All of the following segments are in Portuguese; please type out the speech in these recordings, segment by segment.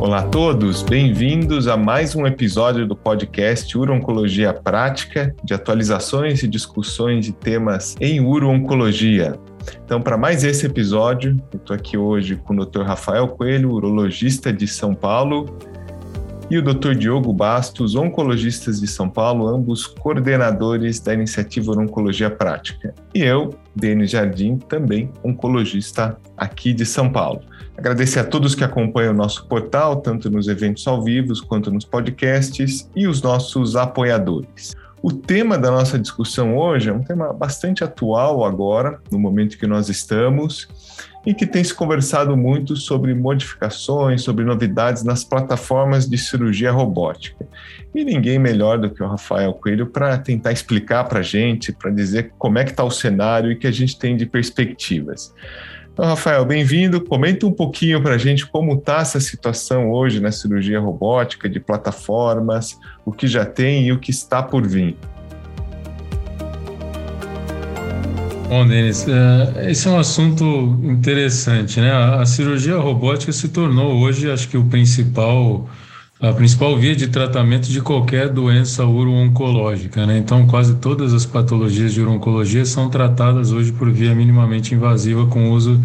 Olá a todos, bem-vindos a mais um episódio do podcast Uro-Oncologia Prática, de atualizações e discussões de temas em uro-oncologia. Então, para mais esse episódio, eu estou aqui hoje com o Dr. Rafael Coelho, urologista de São Paulo, e o Dr. Diogo Bastos, oncologistas de São Paulo, ambos coordenadores da iniciativa Oncologia Prática. E eu, Denis Jardim, também oncologista aqui de São Paulo. Agradecer a todos que acompanham o nosso portal, tanto nos eventos ao vivo quanto nos podcasts, e os nossos apoiadores. O tema da nossa discussão hoje é um tema bastante atual agora, no momento que nós estamos, e que tem se conversado muito sobre modificações, sobre novidades nas plataformas de cirurgia robótica. E ninguém melhor do que o Rafael Coelho para tentar explicar para a gente, para dizer como é que está o cenário e que a gente tem de perspectivas. Então, Rafael, bem-vindo. Comenta um pouquinho para a gente como está essa situação hoje na cirurgia robótica, de plataformas, o que já tem e o que está por vir. Bom, Denis, é, esse é um assunto interessante, né? A cirurgia robótica se tornou hoje, acho que o principal, a principal via de tratamento de qualquer doença uro-oncológica, né? Então, quase todas as patologias de uro-oncologia são tratadas hoje por via minimamente invasiva com uso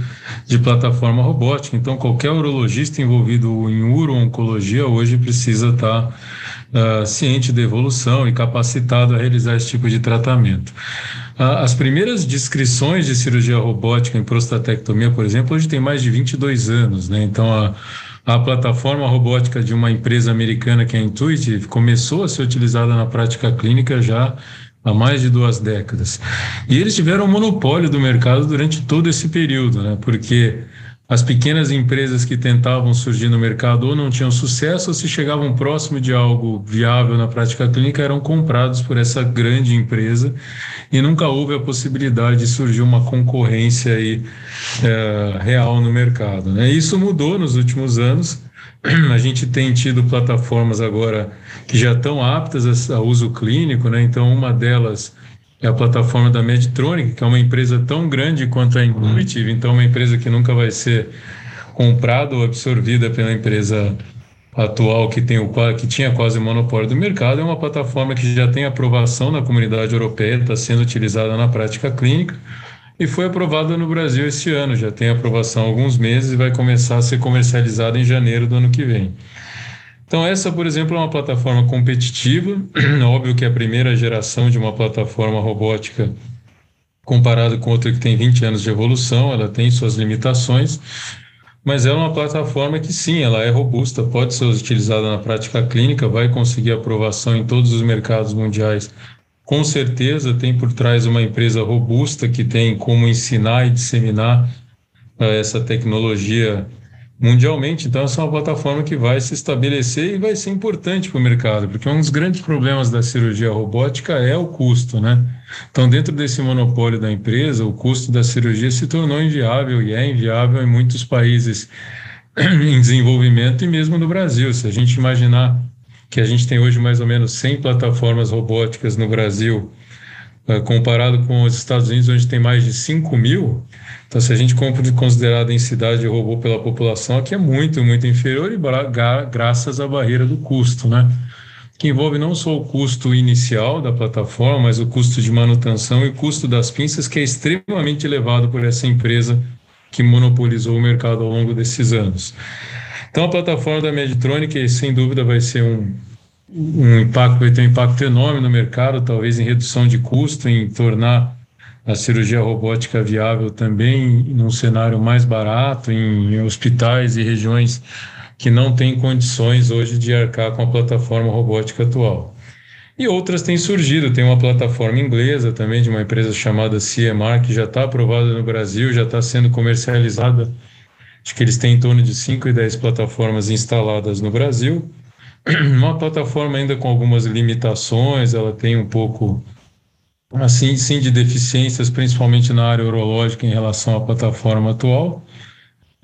de plataforma robótica. Então, qualquer urologista envolvido em uro-oncologia hoje precisa estar uh, ciente da evolução e capacitado a realizar esse tipo de tratamento. As primeiras descrições de cirurgia robótica em prostatectomia, por exemplo, hoje tem mais de 22 anos, né? Então, a, a plataforma robótica de uma empresa americana que é a Intuitive começou a ser utilizada na prática clínica já há mais de duas décadas. E eles tiveram um monopólio do mercado durante todo esse período, né? Porque as pequenas empresas que tentavam surgir no mercado ou não tinham sucesso ou se chegavam próximo de algo viável na prática clínica eram comprados por essa grande empresa e nunca houve a possibilidade de surgir uma concorrência aí, é, real no mercado. Né? Isso mudou nos últimos anos. A gente tem tido plataformas agora que já estão aptas a, uso clínico, né? então uma delas é a plataforma da Medtronic, que é uma empresa tão grande quanto a Intuitive, então uma empresa que nunca vai ser comprada ou absorvida pela empresa atual que tem o que tinha quase monopólio do mercado é uma plataforma que já tem aprovação na comunidade europeia, está sendo utilizada na prática clínica e foi aprovada no Brasil esse ano, já tem aprovação há alguns meses e vai começar a ser comercializada em janeiro do ano que vem. Então, essa, por exemplo, é uma plataforma competitiva. Óbvio que é a primeira geração de uma plataforma robótica comparado com outra que tem 20 anos de evolução, ela tem suas limitações, mas é uma plataforma que sim, ela é robusta, pode ser utilizada na prática clínica, vai conseguir aprovação em todos os mercados mundiais. Com certeza tem por trás uma empresa robusta que tem como ensinar e disseminar uh, essa tecnologia mundialmente. Então, essa é uma plataforma que vai se estabelecer e vai ser importante para o mercado, porque um dos grandes problemas da cirurgia robótica é o custo, né? Então, dentro desse monopólio da empresa, o custo da cirurgia se tornou inviável e é inviável em muitos países em desenvolvimento e mesmo no Brasil. Se a gente imaginar que a gente tem hoje mais ou menos 100 plataformas robóticas no Brasil, comparado com os Estados Unidos, onde tem mais de 5 mil, então, se a gente considerar a densidade de robô pela população, aqui é muito, muito inferior e graças à barreira do custo, né? Que envolve não só o custo inicial da plataforma, mas o custo de manutenção e o custo das pinças, que é extremamente elevado por essa empresa que monopolizou o mercado ao longo desses anos. Então, a plataforma da Medtronic, sem dúvida, vai ser um, um impacto, vai ter um impacto enorme no mercado, talvez em redução de custo, em tornar a cirurgia robótica viável também num cenário mais barato, em hospitais e regiões que não têm condições hoje de arcar com a plataforma robótica atual. E outras têm surgido, tem uma plataforma inglesa também de uma empresa chamada CMR, que já está aprovada no Brasil, já está sendo comercializada. Acho que eles têm em torno de 5 e 10 plataformas instaladas no Brasil. Uma plataforma ainda com algumas limitações, ela tem um pouco assim sim de deficiências, principalmente na área urológica em relação à plataforma atual,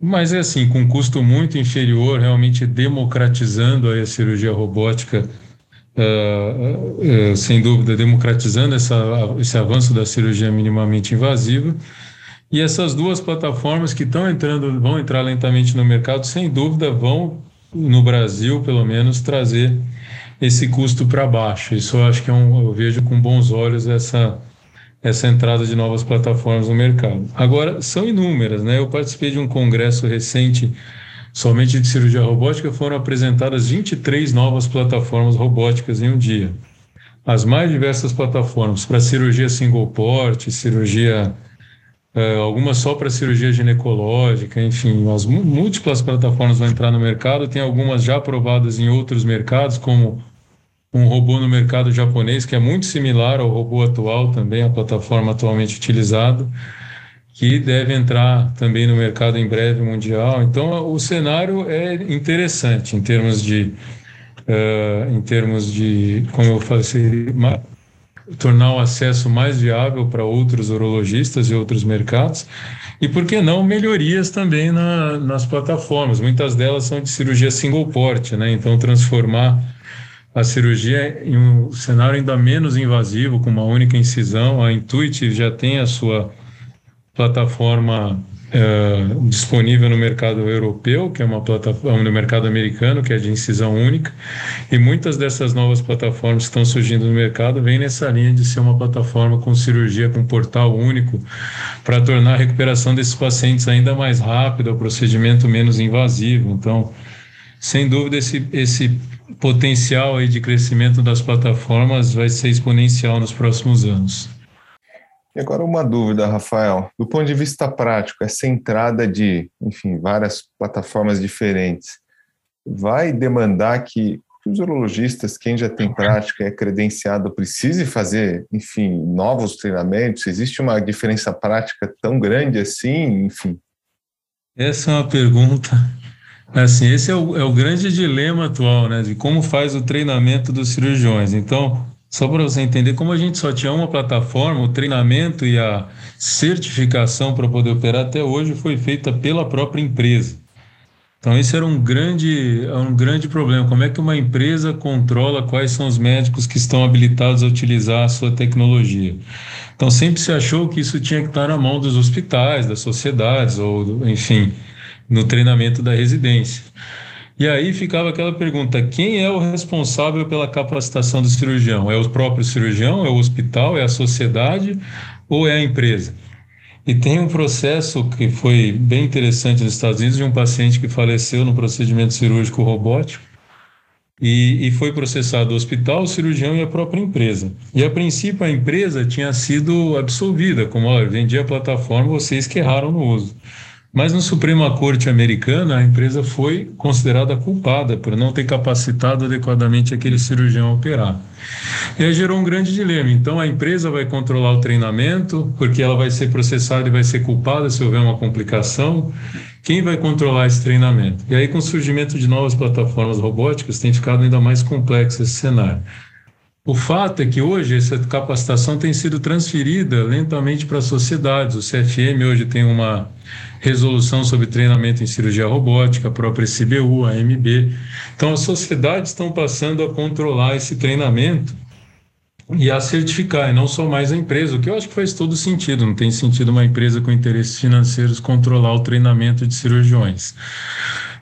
mas é assim, com custo muito inferior, realmente democratizando a cirurgia robótica, uh, uh, sem dúvida, democratizando essa, esse avanço da cirurgia minimamente invasiva. E essas duas plataformas que estão entrando, vão entrar lentamente no mercado, sem dúvida, vão no Brasil, pelo menos, trazer esse custo para baixo. Isso eu acho que é um, eu vejo com bons olhos essa, essa entrada de novas plataformas no mercado. Agora, são inúmeras, né? Eu participei de um congresso recente somente de cirurgia robótica, foram apresentadas 23 novas plataformas robóticas em um dia. As mais diversas plataformas para cirurgia single port, cirurgia algumas só para cirurgia ginecológica, enfim, as múltiplas plataformas vão entrar no mercado, tem algumas já aprovadas em outros mercados, como um robô no mercado japonês, que é muito similar ao robô atual, também a plataforma atualmente utilizada, que deve entrar também no mercado em breve mundial. Então, o cenário é interessante em termos de, uh, em termos de, como eu falei, tornar o acesso mais viável para outros urologistas e outros mercados. E por que não melhorias também na, nas plataformas? Muitas delas são de cirurgia single port, né? Então, transformar a cirurgia em um cenário ainda menos invasivo, com uma única incisão. A Intuitive já tem a sua plataforma é, disponível no mercado europeu, que é uma plataforma no mercado americano, que é de incisão única, e muitas dessas novas plataformas que estão surgindo no mercado vêm nessa linha de ser uma plataforma com cirurgia com portal único para tornar a recuperação desses pacientes ainda mais rápida, o procedimento menos invasivo. Então, sem dúvida, esse, esse potencial aí de crescimento das plataformas vai ser exponencial nos próximos anos. E agora uma dúvida, Rafael. Do ponto de vista prático, essa entrada de, enfim, várias plataformas diferentes, vai demandar que os urologistas, quem já tem prática, é credenciado, precise fazer, enfim, novos treinamentos? Existe uma diferença prática tão grande assim, enfim? Essa é uma pergunta Assim, esse é o, é o grande dilema atual, né? De como faz o treinamento dos cirurgiões. Então, só para você entender, como a gente só tinha uma plataforma, o treinamento e a certificação para poder operar até hoje foi feita pela própria empresa. Então, esse era um grande, um grande problema. Como é que uma empresa controla quais são os médicos que estão habilitados a utilizar a sua tecnologia? Então, sempre se achou que isso tinha que estar na mão dos hospitais, das sociedades, ou, enfim, no treinamento da residência. E aí ficava aquela pergunta: quem é o responsável pela capacitação do cirurgião? É o próprio cirurgião? É o hospital? É a sociedade? Ou é a empresa? E tem um processo que foi bem interessante nos Estados Unidos de um paciente que faleceu no procedimento cirúrgico robótico e, e foi processado o hospital, o cirurgião e a própria empresa. E a princípio a empresa tinha sido absolvida, como olha, vendi a plataforma, vocês que erraram no uso. Mas no Suprema Corte americana, a empresa foi considerada culpada por não ter capacitado adequadamente aquele cirurgião a operar. E aí gerou um grande dilema. Então, a empresa vai controlar o treinamento, porque ela vai ser processada e vai ser culpada se houver uma complicação. Quem vai controlar esse treinamento? E aí, com o surgimento de novas plataformas robóticas, tem ficado ainda mais complexo esse cenário. O fato é que hoje essa capacitação tem sido transferida lentamente para as sociedades. O CFM hoje tem uma resolução sobre treinamento em cirurgia robótica, a própria CBU, a MB. Então, as sociedades estão passando a controlar esse treinamento e a certificar, e não só mais a empresa, o que eu acho que faz todo sentido. Não tem sentido uma empresa com interesses financeiros controlar o treinamento de cirurgiões.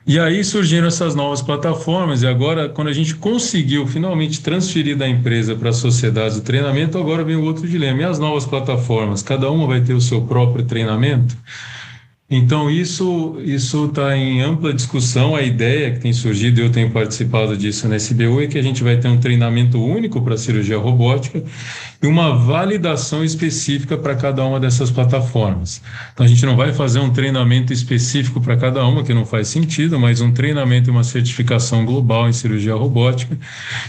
E aí surgiram essas novas plataformas, e agora, quando a gente conseguiu finalmente transferir da empresa para a sociedade o treinamento, agora vem o outro dilema. E as novas plataformas? Cada uma vai ter o seu próprio treinamento? Então, isso está em ampla discussão. A ideia que tem surgido, eu tenho participado disso na SBU, é que a gente vai ter um treinamento único para cirurgia robótica e uma validação específica para cada uma dessas plataformas. Então, a gente não vai fazer um treinamento específico para cada uma, que não faz sentido, mas um treinamento e uma certificação global em cirurgia robótica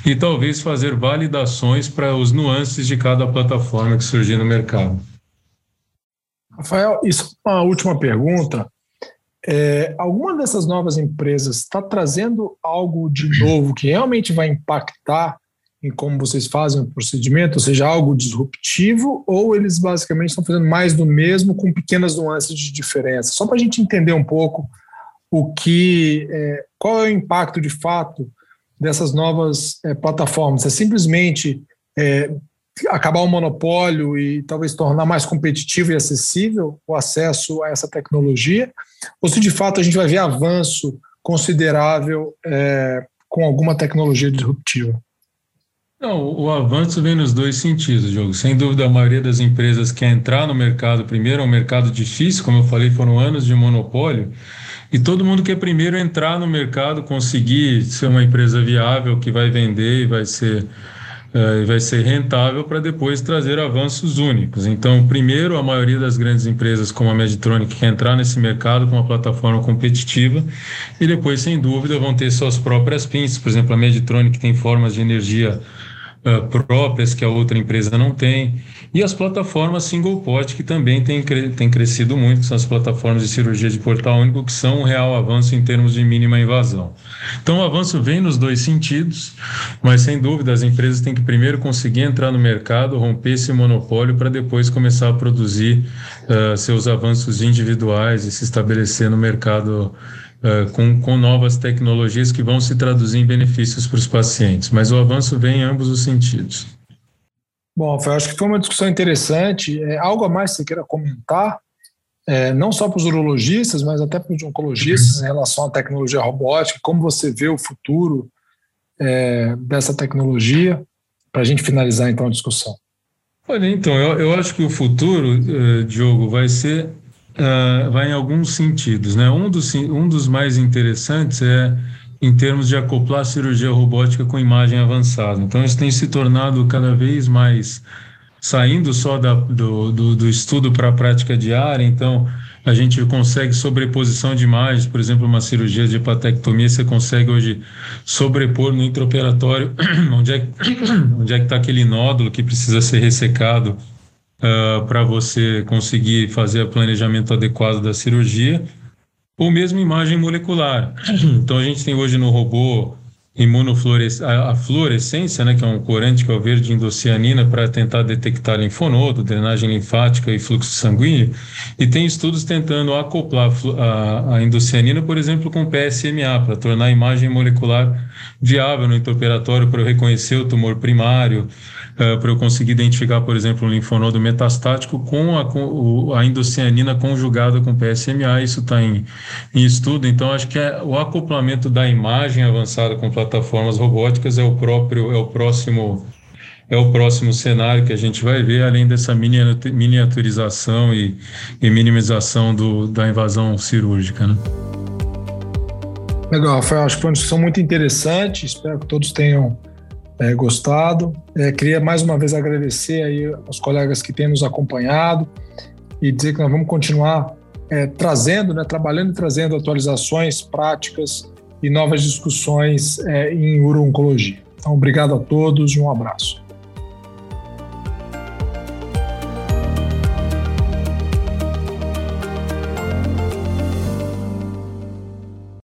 e talvez fazer validações para os nuances de cada plataforma que surgir no mercado. Rafael, isso uma última pergunta. É, alguma dessas novas empresas está trazendo algo de novo que realmente vai impactar em como vocês fazem o procedimento, ou seja, algo disruptivo, ou eles basicamente estão fazendo mais do mesmo com pequenas nuances de diferença? Só para a gente entender um pouco o que, é, qual é o impacto de fato dessas novas é, plataformas. É simplesmente é, acabar o monopólio e talvez tornar mais competitivo e acessível o acesso a essa tecnologia, ou se de fato a gente vai ver avanço considerável é, com alguma tecnologia disruptiva? Não, o avanço vem nos dois sentidos, Diogo. Sem dúvida, a maioria das empresas quer entrar no mercado primeiro, é um mercado difícil, como eu falei, foram anos de monopólio, e todo mundo quer primeiro entrar no mercado, conseguir ser uma empresa viável que vai vender e vai ser uh, vai ser rentável para depois trazer avanços únicos. Então, primeiro, a maioria das grandes empresas como a Meditronic quer entrar nesse mercado com uma plataforma competitiva e depois, sem dúvida, vão ter suas próprias pins. Por exemplo, a Meditronic tem formas de energia uh, próprias que a outra empresa não tem. E as plataformas single pot, que também têm, têm crescido muito, são as plataformas de cirurgia de portal único, que são um real avanço em termos de mínima invasão. Então, o avanço vem nos dois sentidos, mas sem dúvida as empresas têm que primeiro conseguir entrar no mercado, romper esse monopólio, para depois começar a produzir uh, seus avanços individuais e se estabelecer no mercado uh, com, com novas tecnologias que vão se traduzir em benefícios para os pacientes. Mas o avanço vem em ambos os sentidos. Bom, eu acho que foi uma discussão interessante. É, algo a mais que você queira comentar, é, não só para os urologistas, mas até para os oncologistas, em relação à tecnologia robótica, como você vê o futuro é, dessa tecnologia, para a gente finalizar então a discussão. Olha, então, eu, eu acho que o futuro, uh, Diogo, vai ser, uh, vai em alguns sentidos, né? Um dos, um dos mais interessantes é em termos de acoplar cirurgia robótica com imagem avançada. Então, isso tem se tornado cada vez mais saindo só da, do, do, do estudo para a prática diária. Então, a gente consegue sobreposição de imagens, por exemplo, uma cirurgia de hepatectomia, você consegue hoje sobrepor no intraoperatório onde é, onde é que está aquele nódulo que precisa ser ressecado uh, para você conseguir fazer o planejamento adequado da cirurgia ou mesmo imagem molecular. Então a gente tem hoje no robô a, fluorescência, né, que é um corante que é o verde indocianina para tentar detectar linfonodo, drenagem linfática e fluxo sanguíneo, e tem estudos tentando acoplar a, a indocianina, por exemplo, com PSMA, para tornar a imagem molecular viável no intraoperatório para reconhecer o tumor primário, uh, para eu conseguir identificar, por exemplo, um linfonodo metastático com a, com a indocianina conjugada com PSMA. Isso está em, em, estudo. Então, acho que é, o acoplamento da imagem avançada com plataformas robóticas é o próprio, é o próximo é o próximo cenário que a gente vai ver, além dessa miniaturização e, e minimização do, da invasão cirúrgica. Né? Legal, foi, acho que foi uma discussão muito interessante. Espero que todos tenham é, gostado. É, queria mais uma vez agradecer aí aos colegas que têm nos acompanhado e dizer que nós vamos continuar é, trazendo, né, trabalhando e trazendo atualizações práticas e novas discussões é, em uro-oncologia. Então, obrigado a todos e um abraço.